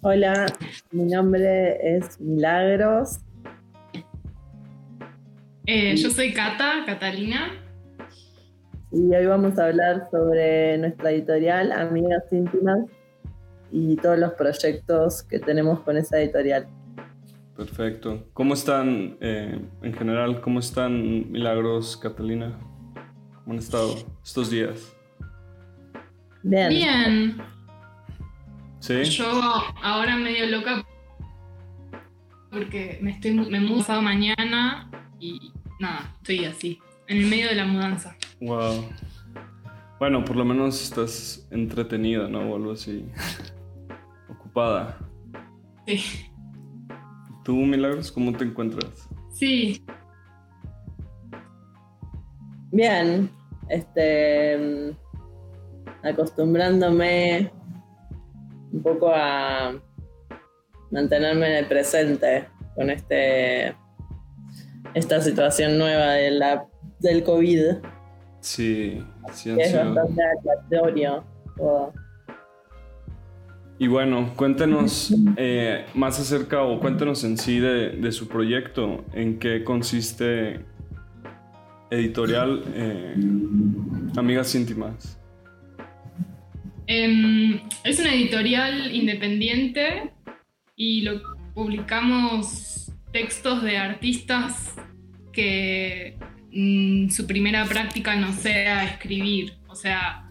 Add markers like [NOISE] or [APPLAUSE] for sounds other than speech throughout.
Hola, mi nombre es Milagros. Eh, yo soy Cata, Catalina. Y hoy vamos a hablar sobre nuestra editorial, Amigas Íntimas, y todos los proyectos que tenemos con esa editorial. Perfecto. ¿Cómo están eh, en general? ¿Cómo están Milagros, Catalina? ¿Cómo han estado estos días? Bien. Bien. ¿Sí? Yo ahora medio loca porque me estoy me mudo pasado mañana y nada, estoy así, en el medio de la mudanza. Wow. Bueno, por lo menos estás entretenida, ¿no? O algo así. [LAUGHS] Ocupada. Sí. ¿Tú, Milagros, cómo te encuentras? Sí. Bien. Este. Acostumbrándome un poco a mantenerme en el presente con este esta situación nueva de la, del COVID. Sí, sí han es sido- bastante aleatorio. Y bueno, cuéntenos [LAUGHS] eh, más acerca o cuéntenos en sí de, de su proyecto, en qué consiste editorial eh, Amigas Íntimas. Em, es una editorial independiente y lo publicamos textos de artistas que mm, su primera práctica no sea escribir. O sea,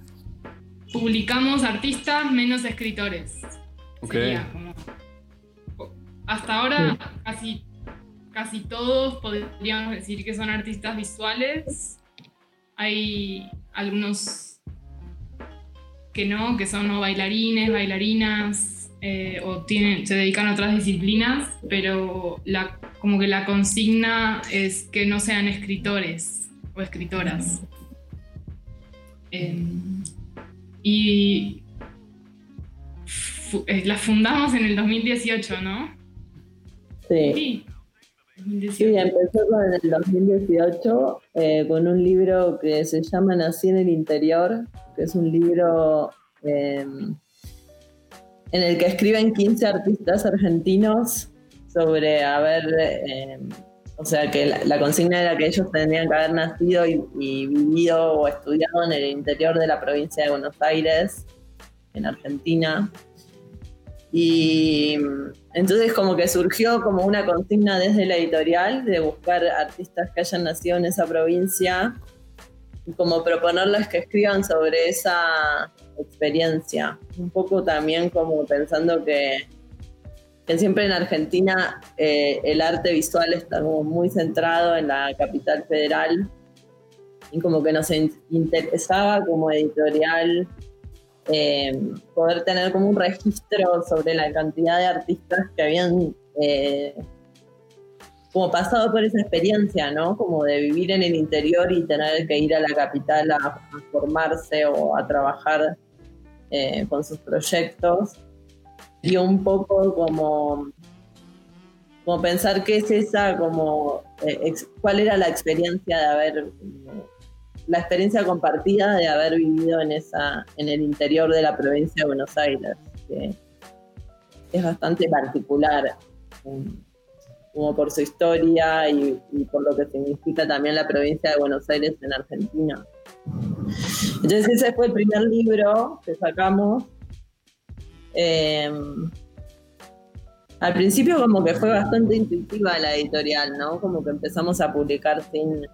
publicamos artistas menos escritores. Ok. Sería como- hasta ahora casi, casi todos podríamos decir que son artistas visuales. Hay algunos que no, que son o bailarines, bailarinas, eh, o tienen, se dedican a otras disciplinas, pero la, como que la consigna es que no sean escritores o escritoras. Em, y eh, la fundamos en el 2018, ¿no? Sí. Sí. Sí, 2018. empezó con el 2018 eh, con un libro que se llama Nací en el Interior, que es un libro eh, en el que escriben 15 artistas argentinos sobre haber, eh, o sea, que la, consigna era que ellos tendrían que haber nacido y vivido o estudiado en el interior de la provincia de Buenos Aires, en Argentina. Y entonces como que surgió como una consigna desde la editorial de buscar artistas que hayan nacido en esa provincia y como proponerles que escriban sobre esa experiencia. Un poco también como pensando que, siempre en Argentina eh, el arte visual está muy centrado en la capital federal y como que nos in- interesaba como editorial eh, poder tener como un registro sobre la cantidad de artistas que habían eh, como pasado por esa experiencia, ¿no? Como de vivir en el interior y tener que ir a la capital a, formarse o a trabajar eh, con sus proyectos. Y un poco como, como pensar qué es esa, como cuál era la experiencia de haber la experiencia compartida de haber vivido en esa en el interior de la provincia de Buenos Aires que es bastante particular um, como por su historia y, por lo que significa también la provincia de Buenos Aires en Argentina entonces ese fue el primer libro que sacamos Eh, al principio como que fue bastante intuitiva la editorial, ¿no? Como que empezamos a publicar sin,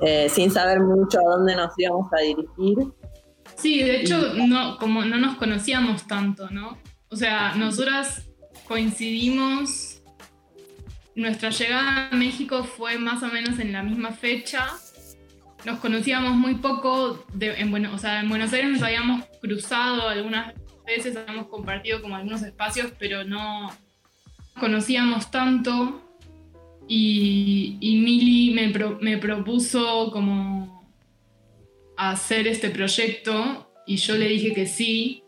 eh, sin saber mucho a dónde nos íbamos a dirigir. Sí, de hecho, no, como no nos conocíamos tanto, ¿no? O sea, nosotras coincidimos, nuestra llegada a México fue más o menos en la misma fecha. Nos conocíamos muy poco, de, en, bueno, o sea, en Buenos Aires nos habíamos cruzado algunas veces, habíamos compartido como algunos espacios, pero no conocíamos tanto. Y, y Mili me, pro- me propuso como hacer este proyecto y yo le dije que sí.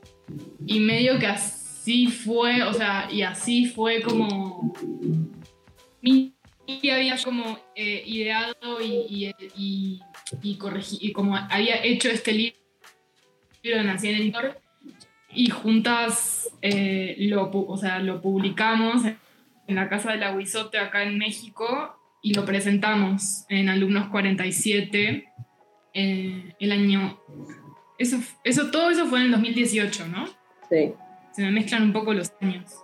Y medio que así fue, o sea, y así fue como mi y había como eh, ideado y, y, y, corregi- y como había hecho este libro de Nací en el Interior y juntas eh, lo, o sea, lo publicamos la Casa del Aguizote acá en México y lo presentamos en Alumnos 47 eh, el año... Eso, eso, todo eso fue en el 2018, ¿no? Sí. Se me mezclan un poco los años.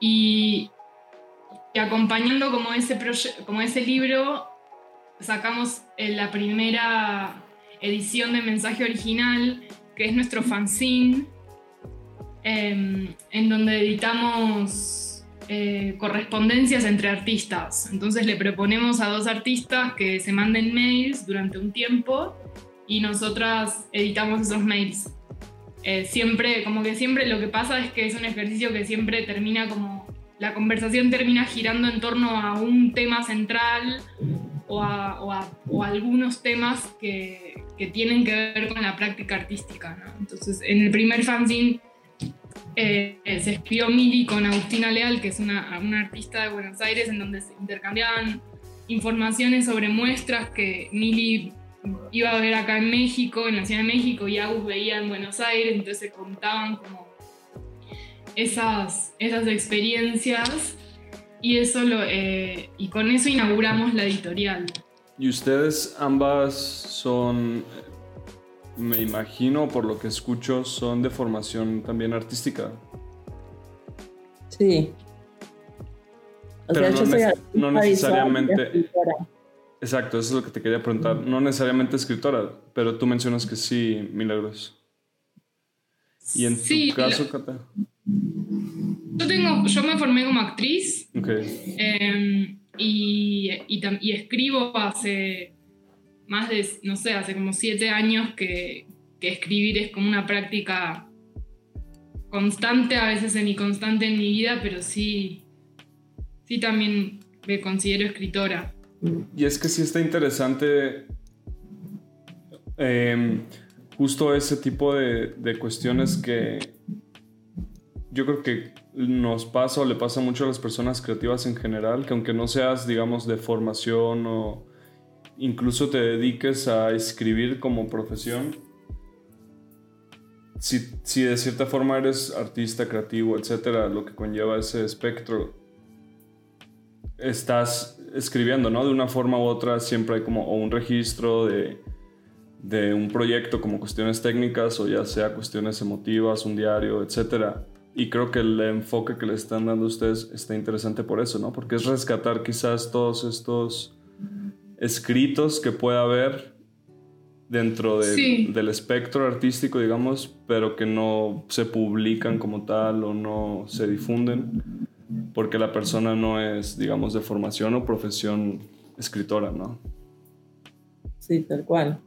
Y, y acompañando como ese, como ese libro, sacamos la primera edición de mensaje original, que es nuestro fanzine, em, en donde editamos eh, correspondencias entre artistas. Entonces le proponemos a dos artistas que se manden mails durante un tiempo y nosotras editamos esos mails. Eh, siempre, como que siempre lo que pasa es que es un ejercicio que siempre termina como, la conversación termina girando en torno a un tema central o a, algunos temas que, tienen que ver con la práctica artística. Entonces, en el primer fanzine eh, se escribió Mili con Agustina Leal, que es una, artista de Buenos Aires, en donde se intercambiaban informaciones sobre muestras que Mili iba a ver acá en México, en la Ciudad de México, y Agus veía en Buenos Aires, entonces se contaban como esas, esas experiencias y, eso lo, eh, y con eso inauguramos la editorial. ¿Y ustedes ambas son, me imagino, por lo que escucho, son de formación también artística? Sí. Pero no, necesariamente... Exacto, eso es lo que te quería preguntar. No necesariamente escritora, pero tú mencionas que sí, Milagros. ¿Y en tu caso, Cata? Yo, tengo, yo me formé como actriz em, y, y, escribo hace más de, no sé, hace como siete años que, que escribir es como una práctica constante, a veces semi-constante en mi vida, pero sí, sí también me considero escritora. Y es que sí está interesante em, justo ese tipo de, de cuestiones que yo creo que nos pasa o le pasa mucho a las personas creativas en general, que aunque no seas, digamos, de formación o incluso te dediques a escribir como profesión, si, si de cierta forma eres artista, creativo, etcétera, lo que conlleva ese espectro, estás escribiendo, ¿no? De una forma u otra siempre hay como un registro de, de un proyecto como cuestiones técnicas o ya sea cuestiones emotivas, un diario, etcétera y creo que el enfoque que le están dando ustedes está interesante por eso, ¿no? Porque es rescatar quizás todos estos escritos que pueda haber dentro del espectro artístico, digamos, pero que no se publican como tal o no se difunden porque la persona no es, digamos, de formación o profesión escritora, ¿no? Sí, tal cual.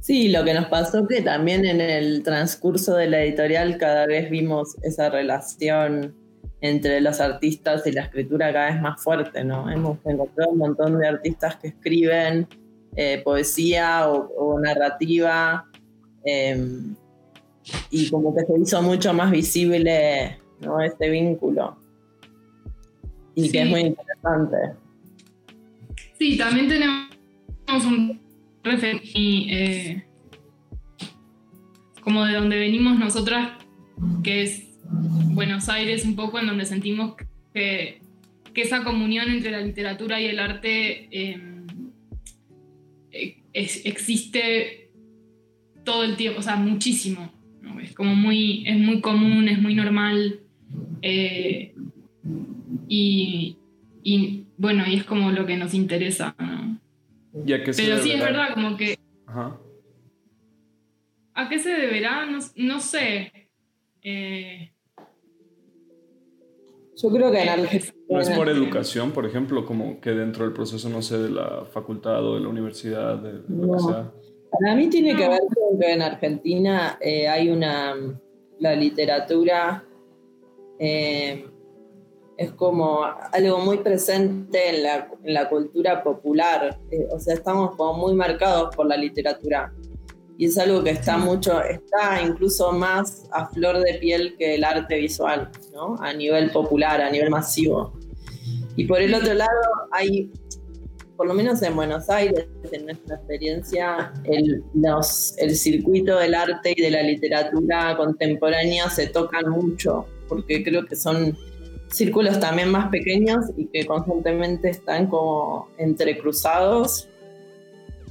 Sí, lo que nos pasó que también en el transcurso de la editorial cada vez vimos esa relación entre los artistas y la escritura cada vez más fuerte, ¿no? Hemos encontrado un montón de artistas que escriben eh, poesía o, narrativa em, y como que se hizo mucho más visible ¿no? este vínculo y que es muy interesante. Sí, también tenemos un y eh, como de donde venimos nosotras, que es Buenos Aires un poco, en donde sentimos que, esa comunión entre la literatura y el arte em, existe todo el tiempo, o sea, muchísimo. Es como muy, es muy común, es muy normal. Eh, y, y, bueno, y es como lo que nos interesa. Pero sí, es verdad, como que... ¿A qué se deberá? No, sé. Eh, Yo creo que en Argentina... ¿No es por educación, por ejemplo, como que dentro del proceso, no sé, de la facultad o de la universidad, de lo que sea? Para mí tiene que ver con que en Argentina eh, hay una... La literatura... Eh, es como algo muy presente en la, cultura popular, eh, o sea, estamos como muy marcados por la literatura. Y es algo que está mucho, está incluso más a flor de piel que el arte visual, ¿no? A nivel popular, a nivel masivo. Y por el otro lado hay por lo menos en Buenos Aires, en nuestra experiencia, el, el circuito del arte y de la literatura contemporánea se tocan mucho, porque creo que son círculos también más pequeños y que constantemente están como entrecruzados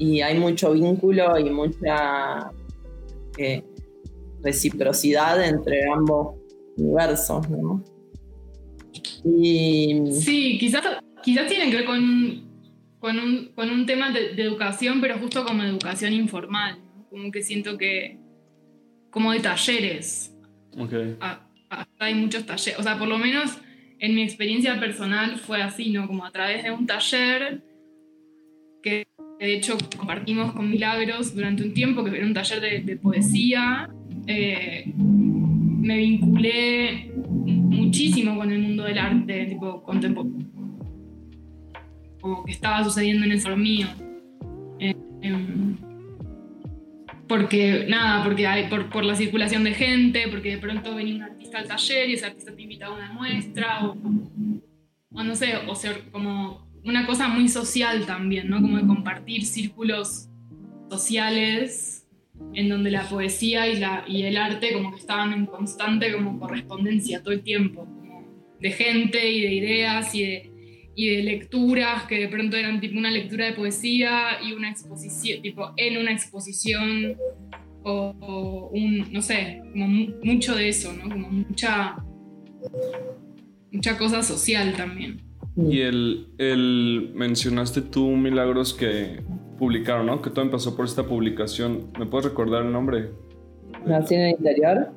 y hay mucho vínculo y mucha eh, reciprocidad entre ambos universos, ¿no? Y... Sí, quizás, quizás tienen que ver con, con, un, tema de, educación, pero justo como educación informal, como que siento que, como de talleres. Okay. hay muchos talleres, o sea, por lo menos en mi experiencia personal fue así, ¿no? Como a través de un taller que de hecho compartimos con Milagros durante un tiempo, que era un taller de, poesía. Eh, me vinculé muchísimo con el mundo del arte, tipo contemporáneo, como que estaba sucediendo en el sol mío. Eh, em, porque, nada, porque por, por, la circulación de gente, porque de pronto venía un artista al taller y ese artista te invita a una muestra, o, o no sé, o sea, como una cosa muy social también, ¿no? Como de compartir círculos sociales en donde la poesía y, la, y el arte como que estaban en constante como correspondencia todo el tiempo, de gente y de ideas y de, y de lecturas que de pronto eran tipo una lectura de poesía y una exposición, tipo en una exposición o, un, no sé, como mucho de eso, ¿no? Como mucha, mucha cosa social también. Y el, el, mencionaste tú, Milagros, que publicaron, ¿no? Que todo empezó por esta publicación. ¿Me puedes recordar el nombre? Nació en el interior.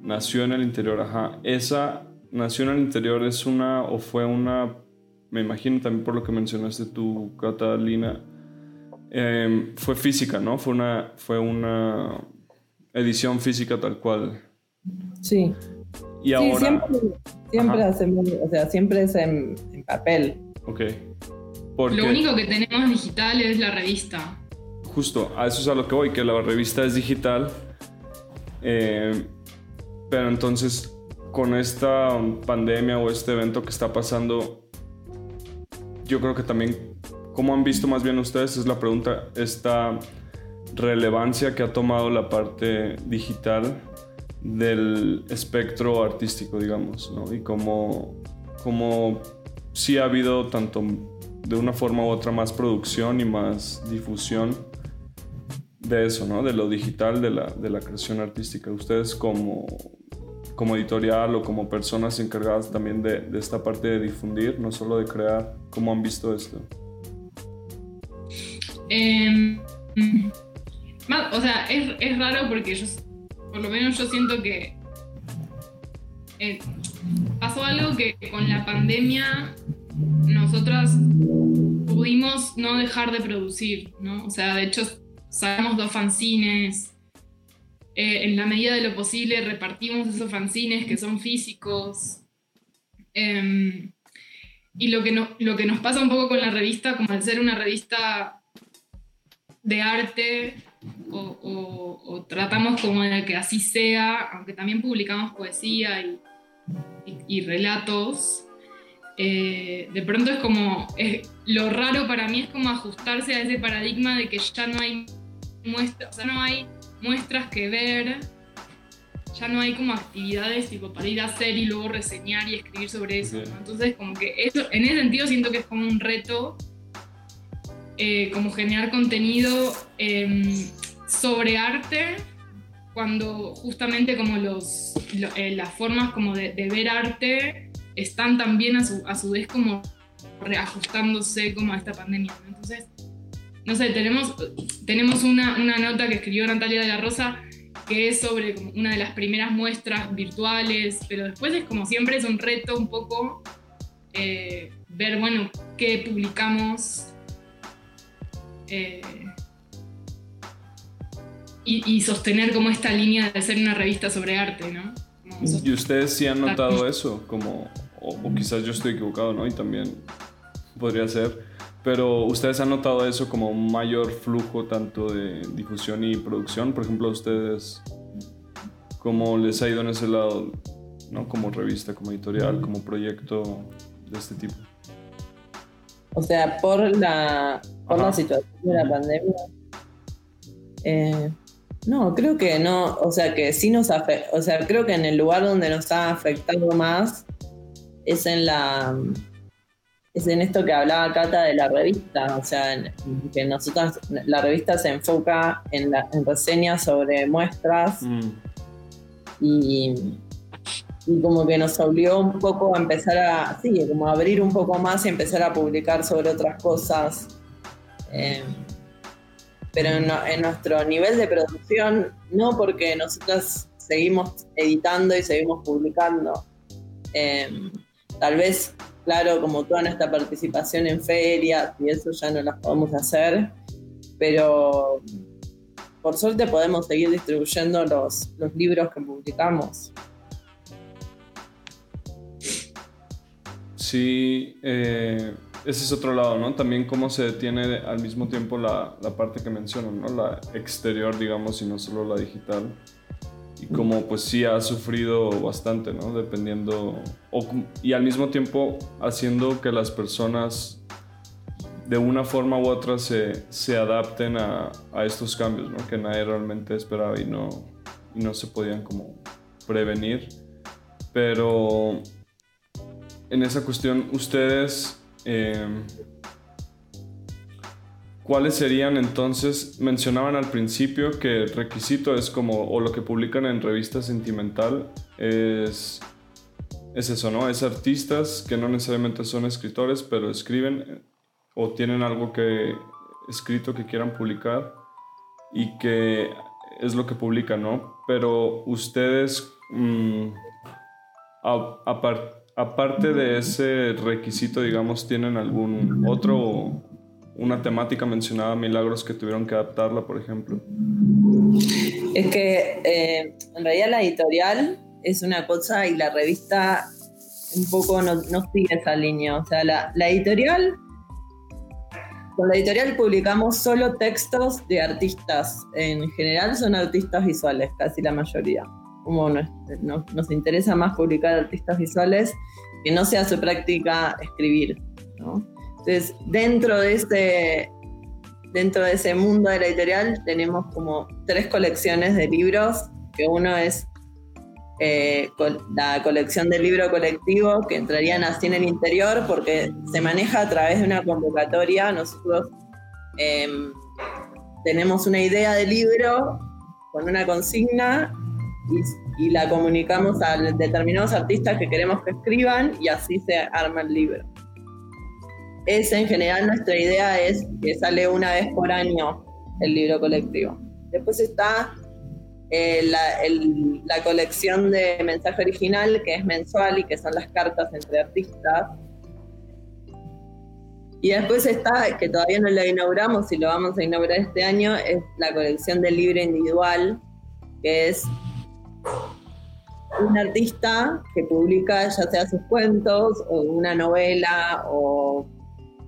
Nació en el interior, ajá. Esa Nació en el interior es una o fue una, me imagino también por lo que mencionaste tú, Catalina, em, fue física, ¿no? Fue una, fue una edición física tal cual. Sí. Y ahora... siempre, siempre hacemos, o sea, siempre es en, papel. Ok. Lo único que tenemos digital es la revista. Justo, a eso es a lo que voy, que la revista es digital. Eh, pero entonces con esta pandemia o este evento que está pasando, yo creo que también, ¿cómo han visto más bien ustedes? Es la pregunta, esta relevancia que ha tomado la parte digital del espectro artístico, digamos, ¿no? Y cómo, cómo sí ha habido tanto de una forma u otra más producción y más difusión de eso, ¿no? De lo digital, de la, de la creación artística. Ustedes como, como editorial o como personas encargadas también de, esta parte de difundir, no solo de crear? ¿Cómo han visto esto? Em, o sea, es, raro porque yo, por lo menos yo siento que eh, pasó algo que con la pandemia nosotras pudimos no dejar de producir, ¿no? O sea, de hecho, sacamos dos fanzines, eh, en la medida de lo posible repartimos esos fanzines que son físicos. Em, y lo que, lo que nos pasa un poco con la revista, como al ser una revista de arte, o, tratamos como de que así sea, aunque también publicamos poesía y, y, relatos, eh, de pronto es como, lo raro para mí es como ajustarse a ese paradigma de que ya no hay muestras, o sea, no hay muestras que ver, ya no hay como actividades tipo para ir a hacer y luego reseñar y escribir sobre eso. Entonces, como que eso, en ese sentido siento que es como un reto, eh, como generar contenido em, sobre arte, cuando justamente como los, eh, las formas como de, ver arte están también a su, a su vez como reajustándose como a esta pandemia. Entonces, no sé, tenemos, tenemos una, nota que escribió Natalia de la Rosa que es sobre una de las primeras muestras virtuales, pero después es como siempre es un reto un poco eh, ver, bueno, qué publicamos eh, y, sostener como esta línea de ser una revista sobre arte, ¿no? ¿Y ustedes sí han notado eso? Como, o, o, quizás yo estoy equivocado, ¿no? Y también podría ser pero ustedes han notado eso como un mayor flujo tanto de difusión y producción. Por ejemplo, ustedes, ¿cómo les ha ido en ese lado? ¿no? Como revista, como editorial, como proyecto de este tipo. O sea, por la, por la situación de la pandemia. Eh, no, creo que no, o sea que sí nos afecta, o sea, creo que en el lugar donde nos ha afectado más es en la es en esto que hablaba Cata de la revista, o sea, que nosotros, la revista se enfoca en, la, en reseñas sobre muestras mm. y, como que nos obligó un poco a empezar a, sí, como abrir un poco más y empezar a publicar sobre otras cosas. Eh, pero en, nuestro nivel de producción, no porque nosotros seguimos editando y seguimos publicando. Eh, tal vez Claro, como toda nuestra participación en ferias y eso ya no las podemos hacer, pero por suerte podemos seguir distribuyendo los, los libros que publicamos. Sí, eh, ese es otro lado, ¿no? También cómo se detiene al mismo tiempo la, la parte que mencionan, ¿no? La exterior, digamos, y no solo la digital y como pues sí ha sufrido bastante, ¿no? Dependiendo, y al mismo tiempo haciendo que las personas de una forma u otra se, se adapten a, a, estos cambios, ¿no? Que nadie realmente esperaba y no, y no se podían como prevenir. Pero en esa cuestión, ustedes... Eh, ¿Cuáles serían entonces? Mencionaban al principio que el requisito es como, o lo que publican en revista sentimental es, es eso, ¿no? Es artistas que no necesariamente son escritores, pero escriben eh, o tienen algo que escrito que quieran publicar y que es lo que publican, ¿no? Pero ustedes, mm, aparte de ese requisito, digamos, ¿tienen algún otro una temática mencionada, Milagros, que tuvieron que adaptarla, por ejemplo? Es que eh, en realidad la editorial es una cosa y la revista un poco no, sigue esa línea. O sea, la, editorial, con la editorial publicamos solo textos de artistas. En general son artistas visuales, casi la mayoría. Como nos, interesa más publicar artistas visuales que no sea su práctica escribir. Entonces, dentro de ese, dentro de ese mundo de la editorial tenemos como tres colecciones de libros, que uno es eh, la colección del libro colectivo, que entrarían así en el interior, porque se maneja a través de una convocatoria. Nosotros em, tenemos una idea de libro con una consigna y, la comunicamos a determinados artistas que queremos que escriban y así se arma el libro es en general nuestra idea es que sale una vez por año el libro colectivo. Después está eh, la, colección de mensaje original, que es mensual y que son las cartas entre artistas. Y después está, que todavía no la inauguramos y lo vamos a inaugurar este año, es la colección del libro individual, que es un artista que publica ya sea sus cuentos o una novela o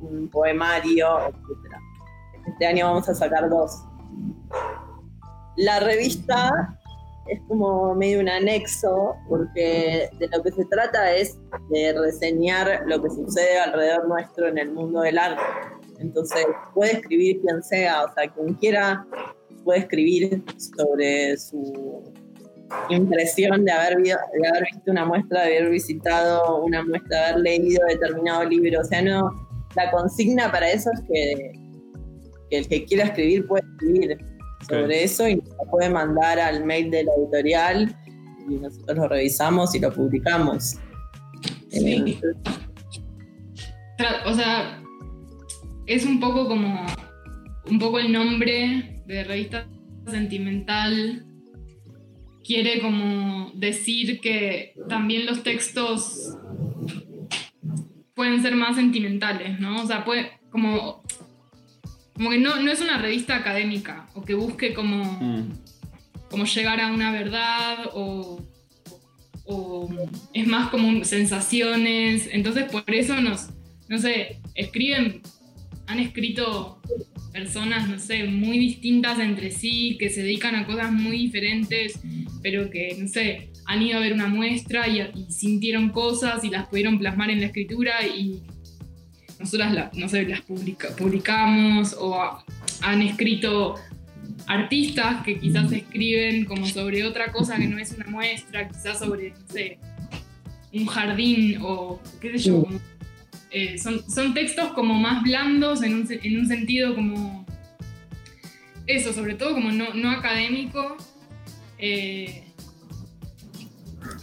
un poemario, etc. Este año vamos a sacar dos. La revista es como medio un anexo, porque de lo que se trata es de reseñar lo que sucede alrededor nuestro en el mundo del arte. Entonces, puede escribir quien sea, o sea, quien quiera puede escribir sobre su impresión de haber, de haber visto una muestra, de haber visitado una muestra, de haber leído determinado libro. O sea, no, la consigna para eso es que, el que quiera escribir puede escribir sobre eso y nos puede mandar al mail de la editorial y nosotros lo revisamos y lo publicamos. Sí. o sea, es un poco como un poco el nombre de revista sentimental quiere como decir que también los textos pueden ser más sentimentales, ¿no? O sea, puede, como, como que no, no es una revista académica o que busque como, mm. como llegar a una verdad o, o, es más como sensaciones. Entonces, por eso nos, no sé, escriben, han escrito personas, no sé, muy distintas entre sí, que se dedican a cosas muy diferentes, pero que, no sé, han ido a ver una muestra y, sintieron cosas y las pudieron plasmar en la escritura y, nosotras no sé, las publicamos o han escrito artistas que quizás escriben como sobre otra cosa que no es una muestra, quizás sobre, no sé, un jardín o qué sé yo. Eh, son, son, textos como más blandos en un, en un, sentido como eso, sobre todo como no, no académico, eh,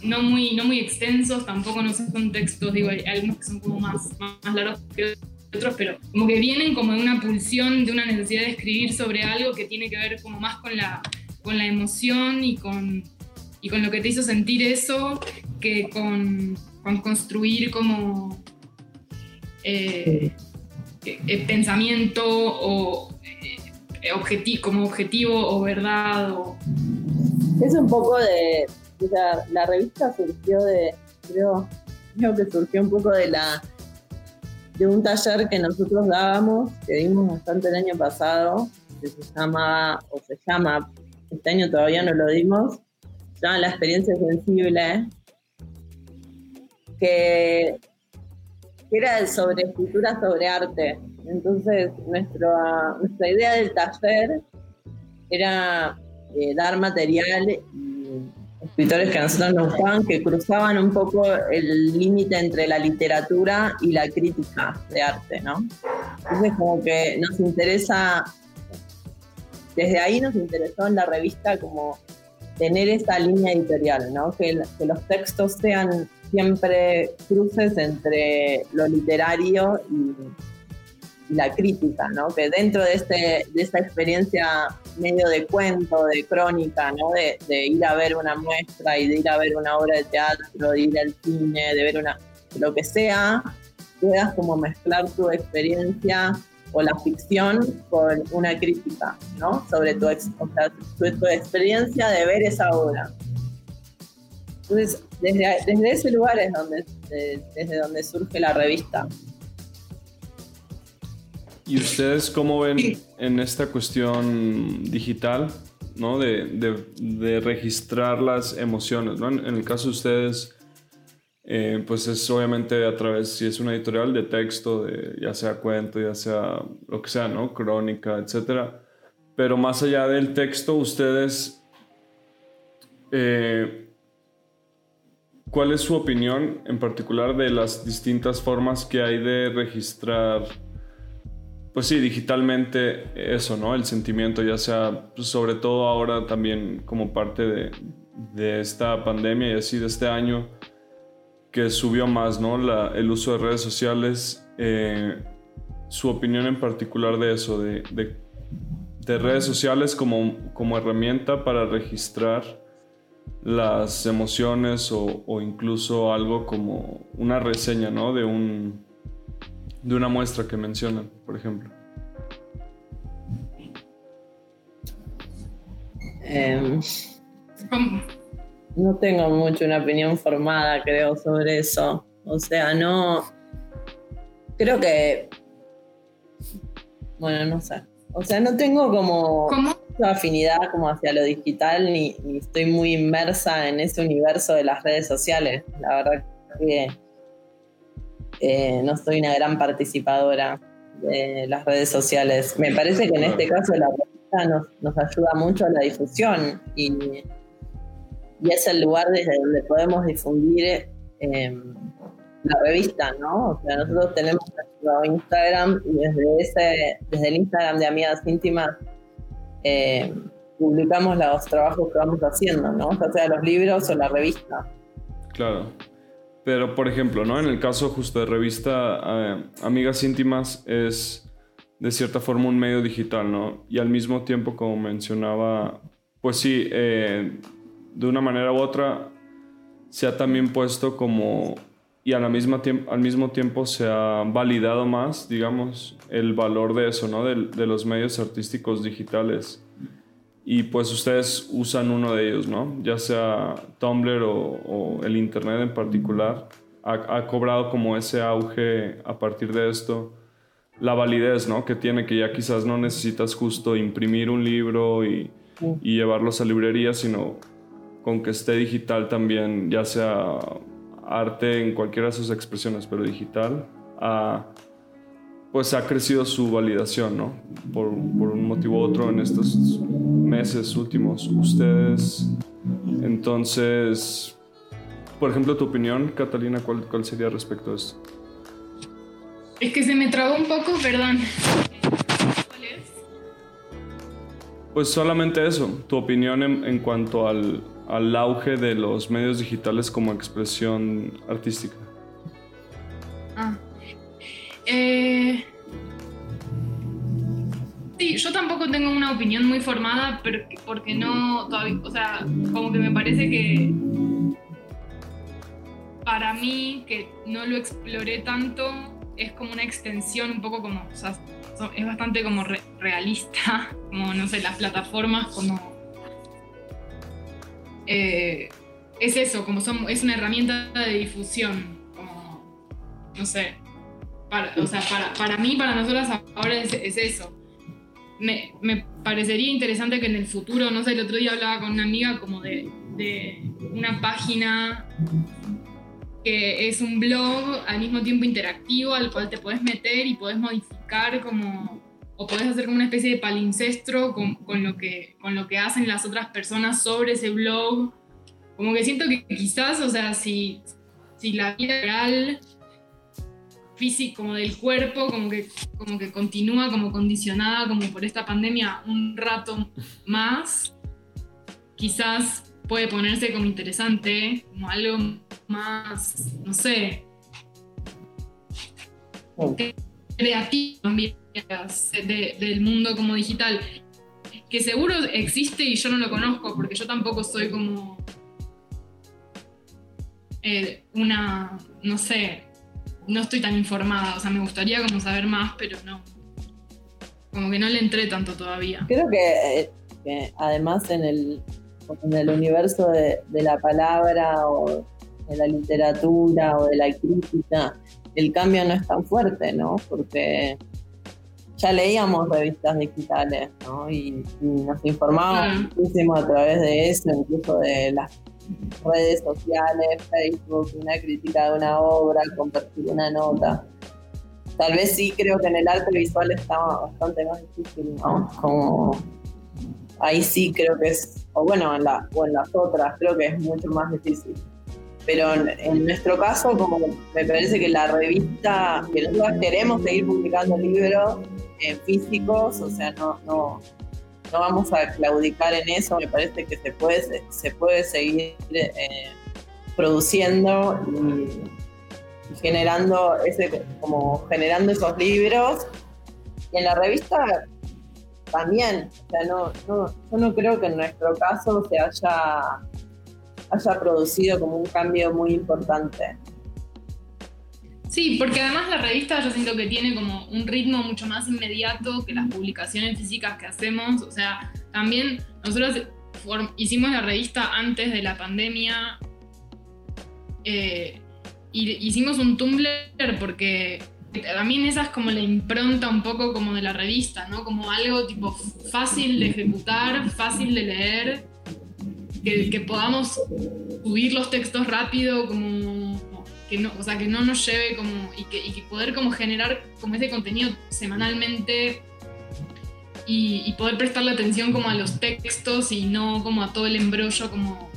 no, muy, no muy extensos, tampoco no son textos, digo, hay algunos que son como más, más largos que otros, pero como que vienen como de una pulsión, de una necesidad de escribir sobre algo que tiene que ver como más con la, con la emoción y con, y con lo que te hizo sentir eso, que con, con construir como eh, eh, pensamiento o eh, como objetivo o verdad. O... Es un poco de. la revista surgió de. Creo, creo que surgió un poco de la de un taller que nosotros dábamos, que dimos bastante el año pasado, que se llama, o se llama, este año todavía no lo dimos, se llama La experiencia sensible, que, era sobre escultura sobre arte. Entonces, nuestra, nuestra idea del taller era eh, dar material y escritores que a nosotros nos gustaban, que cruzaban un poco el límite entre la literatura y la crítica de arte, ¿no? Entonces, como que nos interesa, desde ahí nos interesó en la revista como tener esa línea editorial, ¿no? Que, que los textos sean siempre cruces entre lo literario y, la crítica, ¿no? Que dentro de, este, de esta experiencia medio de cuento, de crónica, ¿no? De, de, ir a ver una muestra y de ir a ver una obra de teatro, de ir al cine, de ver una, lo que sea, puedas como mezclar tu experiencia o la ficción con una crítica, ¿no? Sobre tu, sobre tu experiencia de ver esa obra. Entonces, desde, desde ese lugar es donde, desde donde surge la revista. ¿Y ustedes cómo ven en esta cuestión digital, ¿no? De, de, registrar las emociones, ¿no? En, el caso de ustedes, eh, pues es obviamente a través, si es una editorial de texto, de, ya sea cuento, ya sea lo que sea, ¿no? Crónica, etcétera. Pero más allá del texto, ustedes... Eh, ¿Cuál es su opinión en particular de las distintas formas que hay de registrar, pues sí, digitalmente eso, ¿no? El sentimiento, ya sea, pues sobre todo ahora también como parte de, de, esta pandemia y así de este año, que subió más, ¿no? La, el uso de redes sociales. Eh, su opinión en particular de eso, de, de, de redes sociales como, como herramienta para registrar las emociones o, incluso algo como una reseña, ¿no? De, un, de una muestra que mencionan, por ejemplo. Em, no tengo mucho una opinión formada, creo, sobre eso. O sea, no. Creo que. Bueno, no sé. O sea, no tengo como. ¿Cómo? Afinidad como hacia lo digital ni, estoy muy inmersa en ese universo de las redes sociales. La verdad que eh, no soy una gran participadora de las redes sociales. Me parece que en este caso la revista nos, ayuda mucho a la difusión y, es el lugar desde donde podemos difundir em, la revista, ¿no? O sea, nosotros tenemos nuestro Instagram y desde, ese, desde el Instagram de Amigas Íntimas eh, publicamos los trabajos que vamos haciendo, ¿no? O sea los libros o la revista. Claro. Pero, por ejemplo, ¿no? En el caso justo de revista eh, Amigas Íntimas es de cierta forma un medio digital, ¿no? Y al mismo tiempo, como mencionaba, pues sí, eh, de una manera u otra se ha también puesto como y a la misma al mismo tiempo se ha validado más, digamos, el valor de eso, ¿no? De, de, los medios artísticos digitales. Y pues ustedes usan uno de ellos, ¿no? Ya sea Tumblr o, el Internet en particular, ha, ha, cobrado como ese auge a partir de esto, la validez, ¿no? Que tiene, que ya quizás no necesitas justo imprimir un libro y, y llevarlos a librería, sino con que esté digital también, ya sea arte en cualquiera de sus expresiones, pero digital, ha, pues ha crecido su validación, ¿no? Por, un motivo u otro en estos meses últimos. Ustedes, entonces, por ejemplo, tu opinión, Catalina, ¿cuál, cuál sería respecto a esto? Es que se me trabó un poco, perdón. ¿Cuál es? Pues solamente eso, tu opinión en, cuanto al, al auge de los medios digitales como expresión artística. Ah. Eh, sí, yo tampoco tengo una opinión muy formada porque no, todavía, o sea, como que me parece que para mí, que no lo exploré tanto, es como una extensión un poco como, o sea, es bastante como realista, [LAUGHS] como, no sé, las plataformas como... Eh, es eso, como son, es una herramienta de difusión, como, no sé, para, o sea, para, para mí, para nosotras ahora es, eso. Me, me, parecería interesante que en el futuro, no sé, el otro día hablaba con una amiga como de, de una página que es un blog al mismo tiempo interactivo al cual te puedes meter y puedes modificar como o puedes hacer como una especie de palincestro con, con, lo que, con lo que hacen las otras personas sobre ese blog. Como que siento que quizás, o sea, si, si la vida real físico, como del cuerpo, como que, como que continúa como condicionada como por esta pandemia un rato más, quizás puede ponerse como interesante, como algo más, no sé, creativo también del mundo como digital, que seguro existe y yo no lo conozco, porque yo tampoco soy como eh, una, no sé, no estoy tan informada, o sea, me gustaría como saber más, pero no. Como que no le entré tanto todavía. Creo que, eh, además en el, en el universo de, la palabra o de la literatura o de la crítica, el cambio no es tan fuerte, ¿no? Porque ya leíamos revistas digitales, ¿no? Y, nos informábamos muchísimo a través de eso, incluso de las redes sociales, Facebook, una crítica de una obra, compartir una nota. Tal vez sí creo que en el arte visual está bastante más difícil, ¿no? Como ahí sí creo que es, o bueno, en, la, o en las otras creo que es mucho más difícil. Pero en, nuestro caso, como me parece que la revista, que nosotros queremos seguir publicando libros en físicos, o sea, no, no, no vamos a claudicar en eso, me parece que se puede, se puede seguir eh, produciendo y, generando ese, como generando esos libros. Y en la revista también, o sea, no, no, yo no creo que en nuestro caso se haya, haya producido como un cambio muy importante. Sí, porque además la revista yo siento que tiene como un ritmo mucho más inmediato que las publicaciones físicas que hacemos. O sea, también nosotros hicimos la revista antes de la pandemia eh, y hicimos un Tumblr porque también esa es como la impronta un poco como de la revista, ¿no? Como algo tipo fácil de ejecutar, fácil de leer, que, que podamos subir los textos rápido, como o sea, que no nos lleve como, y que, poder como generar como ese contenido semanalmente y, poder prestarle atención como a los textos y no como a todo el embrollo como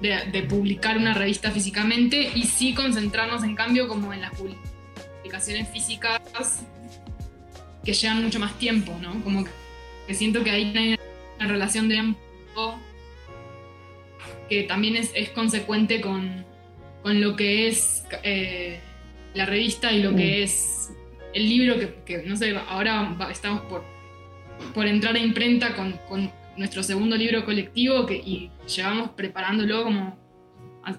de, publicar una revista físicamente y sí concentrarnos en cambio como en las publicaciones físicas que llevan mucho más tiempo, ¿no? Como que, siento que hay una, relación de tiempo que también es consecuente con, con lo que es eh, la revista y lo que mm. es el libro, que, no sé, ahora estamos por, por entrar a imprenta con, nuestro segundo libro colectivo que, y llevamos preparándolo como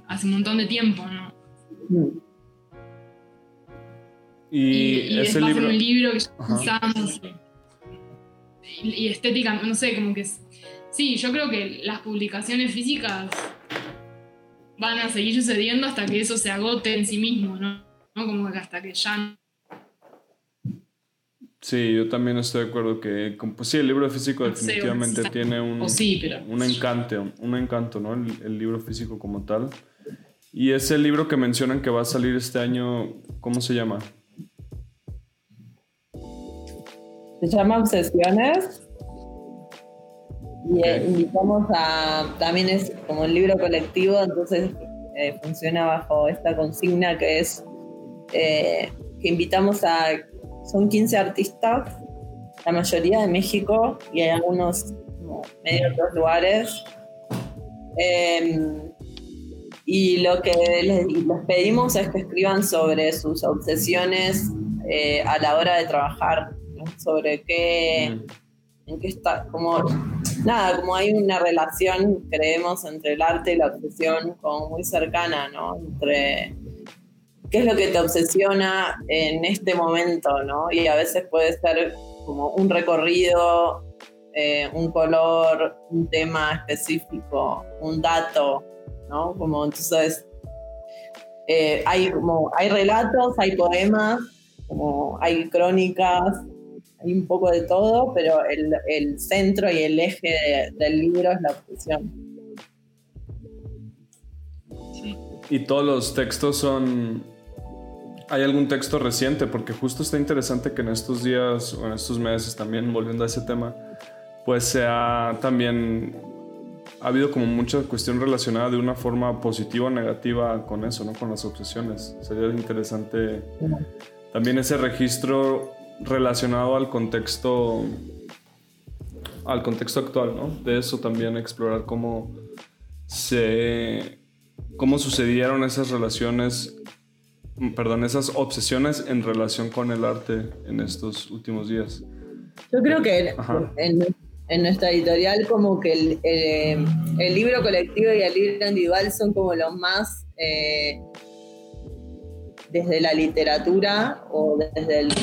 hace un montón de tiempo, ¿no? Mm. Y, ese es libro... un libro que usamos y, y, estética, no sé, como que... Sí, yo creo que las publicaciones físicas van a seguir sucediendo hasta que eso se agote en sí mismo, ¿no? Como que hasta que ya... Sí, yo también estoy de acuerdo que, pues sí, el libro físico definitivamente tiene un, un encanto, un encanto, ¿no? El, libro físico como tal. Y ese libro que mencionan que va a salir este año, ¿cómo se llama? Se llama Obsesiones. Y eh, invitamos a, también es como un libro colectivo, entonces eh, funciona bajo esta consigna que es que invitamos a, son 15 artistas, la mayoría de México y hay algunos medio otros lugares. Em, y lo que les, pedimos es que escriban sobre sus obsesiones eh, a la hora de trabajar, sobre qué, mm. en qué está, como nada, como hay una relación, creemos, entre el arte y la obsesión como muy cercana, ¿no? Entre qué es lo que te obsesiona en este momento, ¿no? Y a veces puede ser como un recorrido, eh, un color, un tema específico, un dato, ¿no? Como entonces eh, hay como hay relatos, hay poemas, como hay crónicas, hay un poco de todo, pero el, centro y el eje del libro es la obsesión. Y todos los textos son ¿Hay algún texto reciente? Porque justo está interesante que en estos días o en estos meses también, volviendo a ese tema, pues se ha también ha habido como mucha cuestión relacionada de una forma positiva o negativa con eso, ¿no? Con las obsesiones. Sería interesante también ese registro relacionado al contexto al contexto actual, ¿no? De eso también explorar cómo se cómo sucedieron esas relaciones perdón, esas obsesiones en relación con el arte en estos últimos días. Yo creo que en, nuestra editorial como que el, el, libro colectivo y el libro individual son como los más eh, desde la literatura o desde el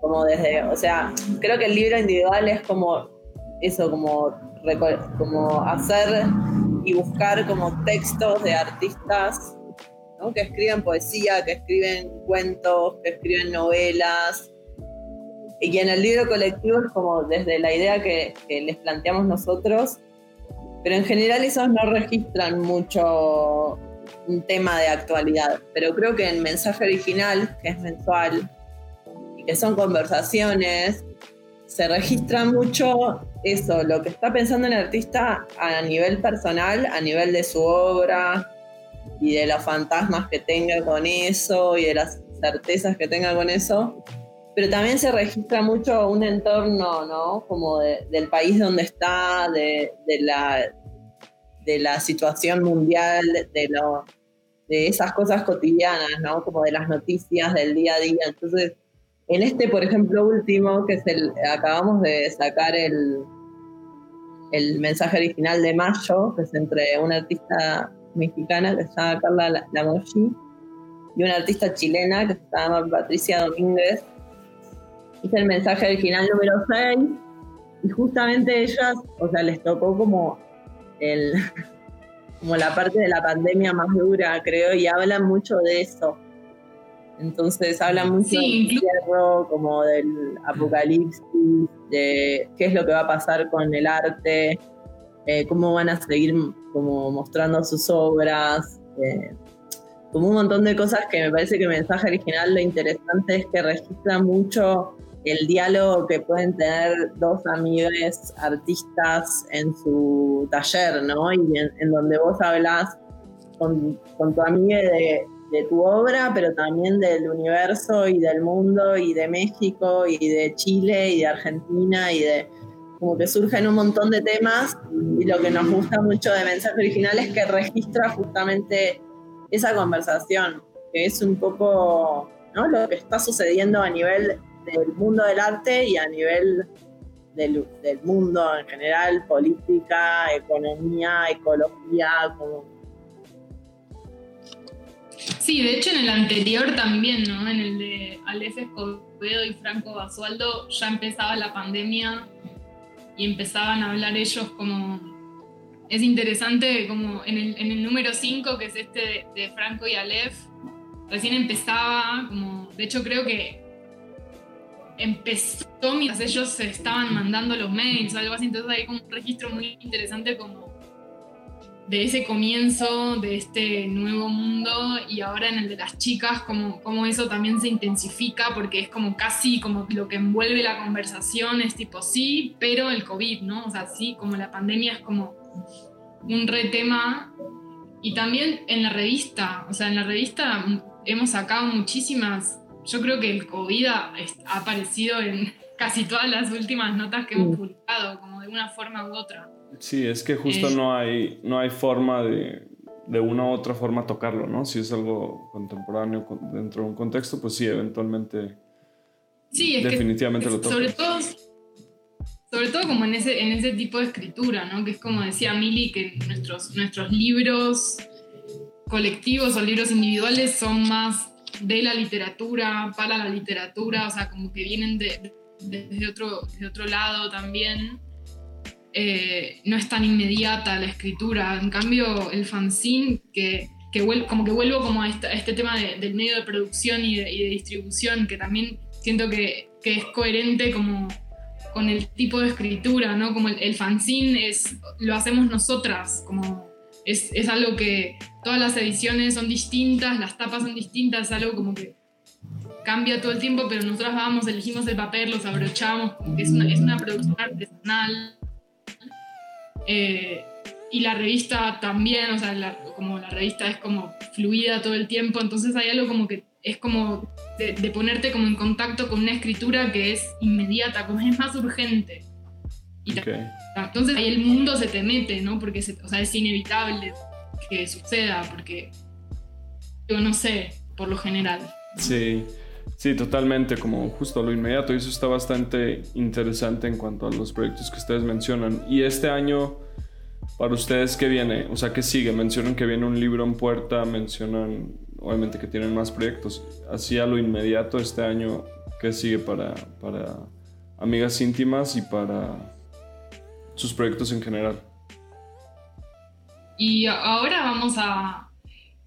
como desde o sea creo que el libro individual es como eso como como hacer y buscar como textos de artistas que escriben poesía, que escriben cuentos, que escriben novelas. Y en el libro colectivo es como desde la idea que, les planteamos nosotros, pero en general esos no registran mucho un tema de actualidad. Pero creo que en mensaje original, que es mensual, y que son conversaciones, se registra mucho eso, lo que está pensando el artista a nivel personal, a nivel de su obra, y de los fantasmas que tenga con eso y de las certezas que tenga con eso. Pero también se registra mucho un entorno, ¿no? Como del país donde está, de, la, de la situación mundial, de, lo, de esas cosas cotidianas, ¿no? Como de las noticias del día a día. Entonces, en este, por ejemplo, último, que es el, acabamos de sacar el, el mensaje original de Mayo, que es entre un artista mexicana que se llama Carla Lamochi y una artista chilena que se llama Patricia Domínguez. Es el mensaje original número 6 y justamente ellas, o sea, les tocó como el como la parte de la pandemia más dura, creo, y hablan mucho de eso. Entonces hablan mucho del cierro, como del apocalipsis, de qué es lo que va a pasar con el arte, eh, cómo van a seguir como mostrando sus obras, eh, como un montón de cosas que me parece que el mensaje original lo interesante es que registra mucho el diálogo que pueden tener dos amigos artistas en su taller, ¿no? Y en, donde vos hablas con, tu amiga de, tu obra, pero también del universo y del mundo y de México y de Chile y de Argentina y de como que surgen un montón de temas y lo que nos gusta mucho de Mensaje Original es que registra justamente esa conversación, que es un poco lo que está sucediendo a nivel del mundo del arte y a nivel del, mundo en general, política, economía, ecología, como... Sí, de hecho en el anterior también, ¿no? En el de Aleph Escobedo y Franco Basualdo ya empezaba la pandemia y empezaban a hablar ellos como... Es interesante como en el, número 5, que es este de, Franco y Aleph, recién empezaba, como, de hecho creo que empezó mientras ellos se estaban mandando los mails o algo así, entonces hay como un registro muy interesante como de ese comienzo de este nuevo mundo y ahora en el de las chicas, como, como eso también se intensifica porque es como casi como lo que envuelve la conversación es tipo sí, pero el COVID, ¿no? O sea, sí, como la pandemia es como un re tema. Y también en la revista, o sea, en la revista hemos sacado muchísimas, yo creo que el COVID ha, ha aparecido en casi todas las últimas notas que hemos publicado, como de una forma u otra. Sí, es que justo no, hay, no hay forma de, de una u otra forma tocarlo, ¿no? Si es algo contemporáneo dentro de un contexto, pues sí, eventualmente. Sí, definitivamente lo tocas. Sobre todo, sobre todo como en ese, en ese tipo de escritura, ¿no? Que es como decía Mili, que nuestros, nuestros libros colectivos o libros individuales son más de la literatura, para la literatura, o sea, como que vienen de, desde otro, de otro lado también. Eh, no es tan inmediata la escritura. En cambio, el fanzine, que, que como que vuelvo como a, este tema del medio de producción y de, distribución, que también siento que, que, es coherente como con el tipo de escritura, ¿no? Como el, fanzine es, lo hacemos nosotras, como es, es, algo que todas las ediciones son distintas, las tapas son distintas, es algo como que cambia todo el tiempo, pero nosotras vamos, elegimos el papel, los abrochamos, es una, es una producción artesanal eh, y la revista también, o sea, como la revista es como fluida todo el tiempo, entonces hay algo como que es como de, ponerte como en contacto con una escritura que es inmediata, como es más urgente. Y Entonces ahí el mundo se te mete, ¿no? Porque o sea, es inevitable que suceda, porque yo no sé, por lo general. Sí, sí, totalmente, como justo lo inmediato, y eso está bastante interesante en cuanto a los proyectos que ustedes mencionan. Y este año, para ustedes, ¿qué viene? O sea, ¿qué sigue? Mencionan que viene un libro en puerta, mencionan obviamente que tienen más proyectos. Así a lo inmediato este año, ¿qué sigue para, para amigas íntimas y para sus proyectos en general? Y ahora vamos a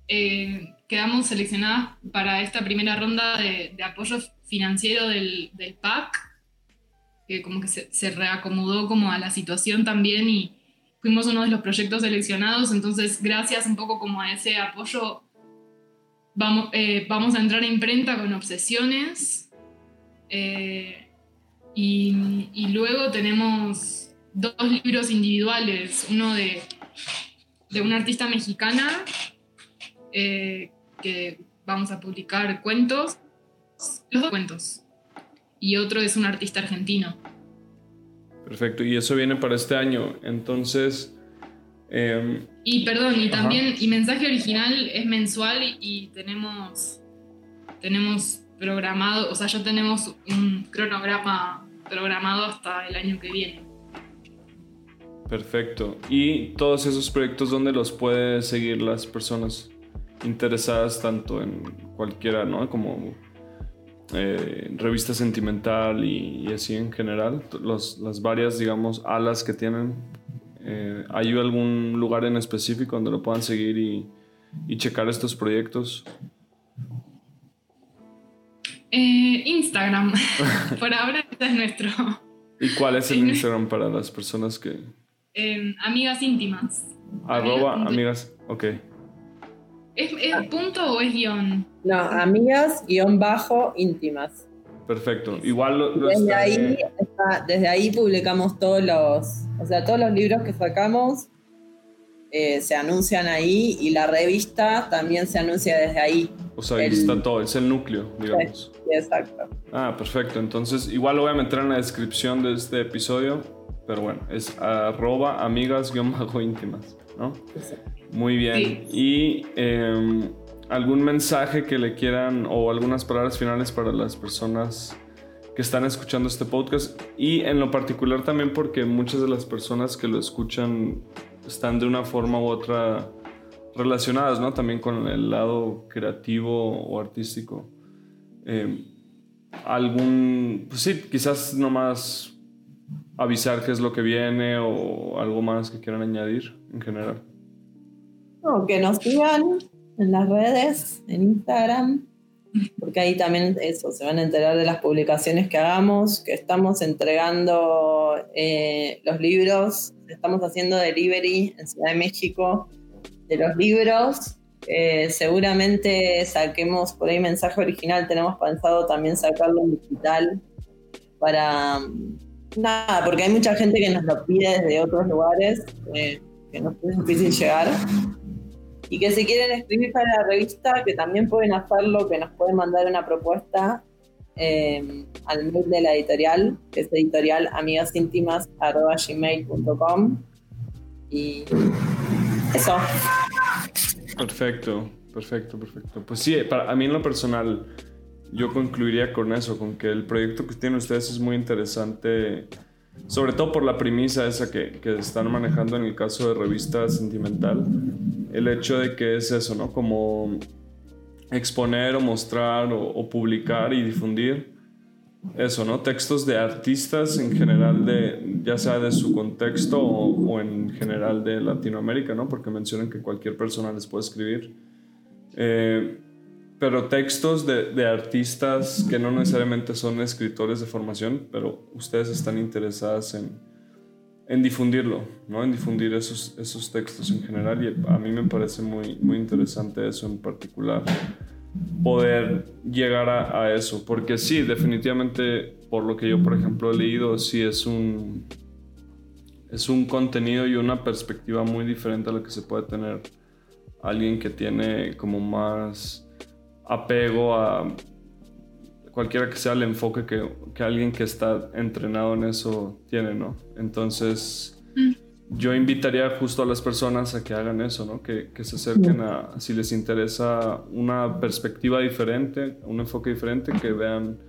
eh, quedamos seleccionadas para esta primera ronda de, apoyo financiero del, PAC, que como que se, reacomodó como a la situación también y fuimos uno de los proyectos seleccionados, entonces gracias un poco como a ese apoyo vamos, eh, vamos a entrar a imprenta con obsesiones eh, y, y luego tenemos dos libros individuales, uno de, de una artista mexicana eh, que vamos a publicar cuentos, los dos cuentos, y otro es un artista argentino. Perfecto, y eso viene para este año, entonces... Em, y perdón, y también, y mensaje original es mensual y, tenemos, tenemos programado, o sea, ya tenemos un cronograma programado hasta el año que viene. Perfecto. ¿Y todos esos proyectos dónde los puede seguir las personas? interesadas tanto en cualquiera, ¿no? Como eh, revista sentimental y, así en general, las varias, digamos, alas que tienen. Eh, ¿Hay algún lugar en específico donde lo puedan seguir y, checar estos proyectos? Eh, Instagram. [LAUGHS] Por ahora este es nuestro. ¿Y cuál es el Instagram para las personas que... amigas íntimas. Arroba amigas, ok. ¿Es, punto o es guion? No, amigas, guion bajo, íntimas. Perfecto. Igual desde, ahí, desde ahí publicamos todos los, o sea, todos los libros que sacamos eh, se anuncian ahí y la revista también se anuncia desde ahí. O sea, ahí está todo, es el núcleo, digamos. Sí, exacto. Ah, perfecto. Entonces, igual lo voy a meter en la descripción de este episodio, pero bueno, es arroba amigas-íntimas, ¿no? Muy bien. Y em, algún mensaje que le quieran o algunas palabras finales para las personas que están escuchando este podcast y en lo particular también porque muchas de las personas que lo escuchan están de una forma u otra relacionadas, ¿no? También con el lado creativo o artístico. Em, algún, pues sí, quizás nomás avisar qué es lo que viene o algo más que quieran añadir en general. No, que nos sigan en las redes, en Instagram, porque ahí también eso, se van a enterar de las publicaciones que hagamos, que estamos entregando eh, los libros, estamos haciendo delivery en Ciudad de México de los libros. Eh, seguramente saquemos por ahí mensaje original, tenemos pensado también sacarlo en digital para... Nada, porque hay mucha gente que nos lo pide desde otros lugares, eh, que nos es difícil llegar y que si quieren escribir para la revista, que también pueden hacerlo, que nos pueden mandar una propuesta eh, al mail de la editorial, que es editorial amigasíntimas.gmail.com y eso. Perfecto, perfecto, perfecto. Pues sí, para a mí en lo personal, yo concluiría con eso, con que el proyecto que tienen ustedes es muy interesante sobre todo por la premisa esa que, que, están manejando en el caso de revista sentimental, el hecho de que es eso, ¿no? Como exponer o mostrar o, publicar y difundir eso, ¿no? Textos de artistas en general, de, ya sea de su contexto o, en general de Latinoamérica, ¿no? Porque mencionan que cualquier persona les puede escribir. Eh, pero textos de, de, artistas que no necesariamente son escritores de formación, pero ustedes están interesadas en, en difundirlo, ¿no? En difundir esos, esos textos en general y a mí me parece muy, muy interesante eso en particular, poder llegar a, a eso, porque sí, definitivamente, por lo que yo, por ejemplo, he leído, sí es un, es un contenido y una perspectiva muy diferente a lo que se puede tener alguien que tiene como más apego a cualquiera que sea el enfoque que, que, alguien que está entrenado en eso tiene, ¿no? Entonces, mm. yo invitaría justo a las personas a que hagan eso, ¿no? Que, que se acerquen a, si les interesa una perspectiva diferente, un enfoque diferente, que vean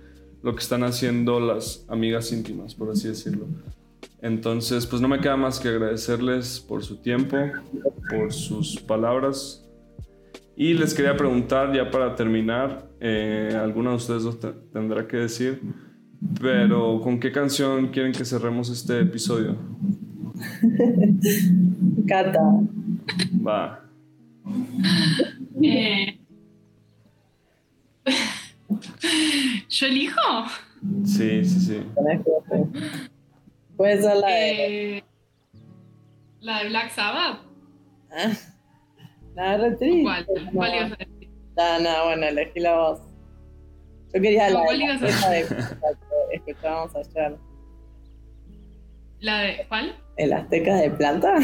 lo que están haciendo las amigas íntimas, por así decirlo. Entonces, pues no me queda más que agradecerles por su tiempo, por sus palabras, y les quería preguntar, ya para terminar, eh, alguno de ustedes lo tendrá que decir, pero ¿con qué canción quieren que cerremos este episodio? [LAUGHS] Cata. Va. Eh, [LAUGHS] ¿Yo elijo? Sí, sí, sí. Puede ser la de... Eh, la de Black Sabbath. Ah. La triste. ¿Cuál? ¿Cuál ibas a decir? No, no, bueno, elegí la voz. Yo quería la ¿Cuál de ibas a decir? que escuchábamos ayer. ¿La de cuál? ¿El Azteca de Plata?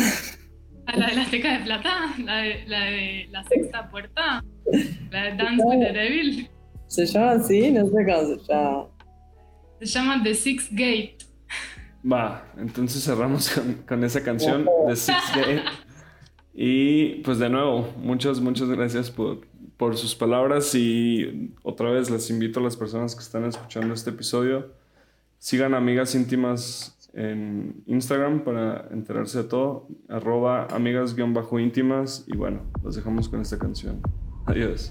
¿A la de la Azteca de Plata? ¿La de la, de la sexta puerta? ¿La de Dance with the Devil? ¿Se llama así? No sé cómo se llama. Se llama The Sixth Gate. Va, entonces cerramos con, con esa canción, The Sixth Gate. Y pues de nuevo, muchas, muchas gracias por, sus palabras y otra vez les invito a las personas que están escuchando este episodio, sigan amigas íntimas en Instagram para enterarse de todo, arroba amigas-íntimas y bueno, los dejamos con esta canción. Adiós.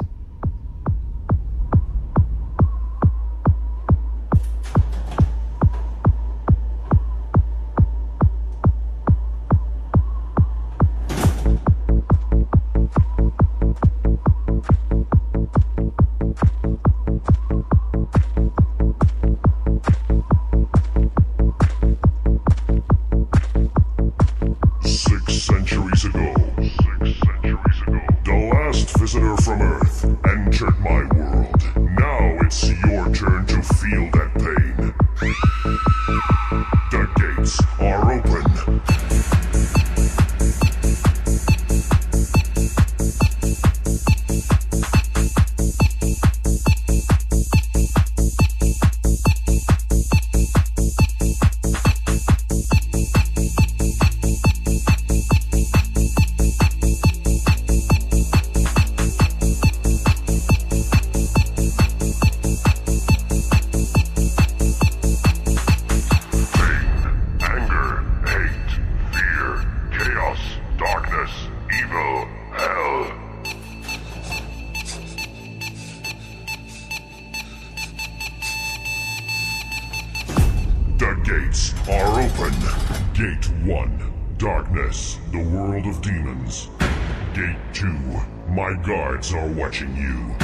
gods are watching you.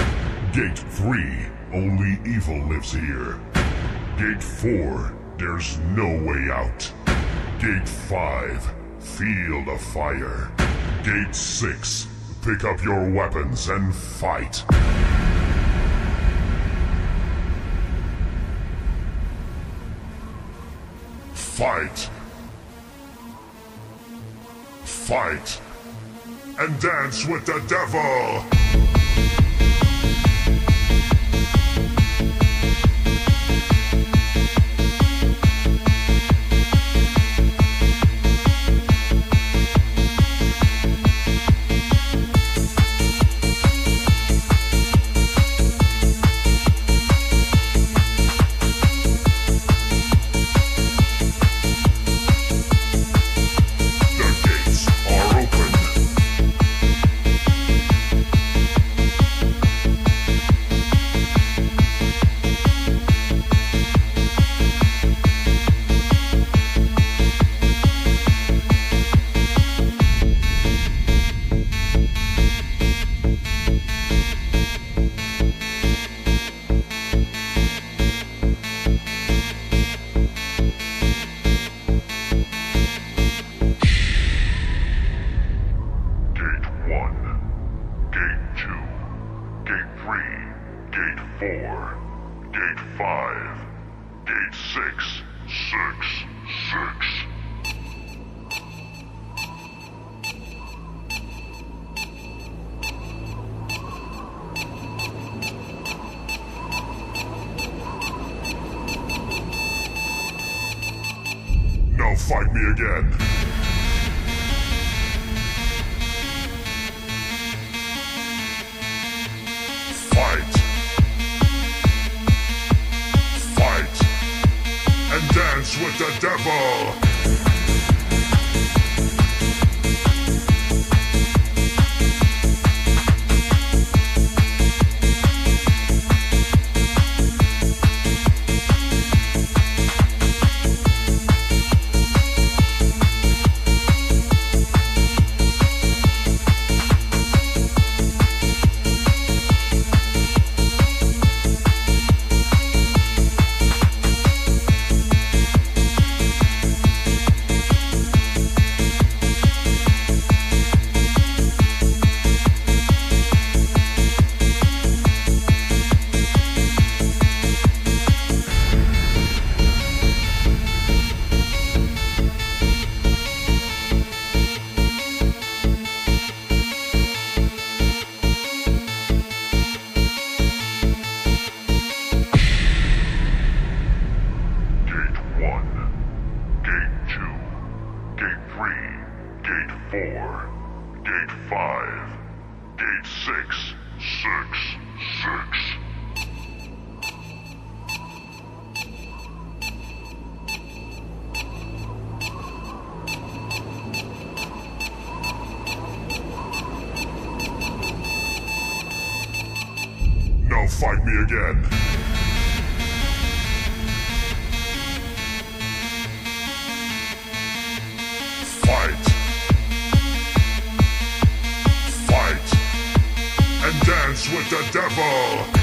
Gate 3, only evil lives here. Gate 4, there's no way out. Gate 5, feel the fire. Gate 6, pick up your weapons and fight. Fight! Fight! And dance with the devil! Fight me again. Fight. Fight. And dance with the devil. Fight me again. Fight. Fight. And dance with the devil.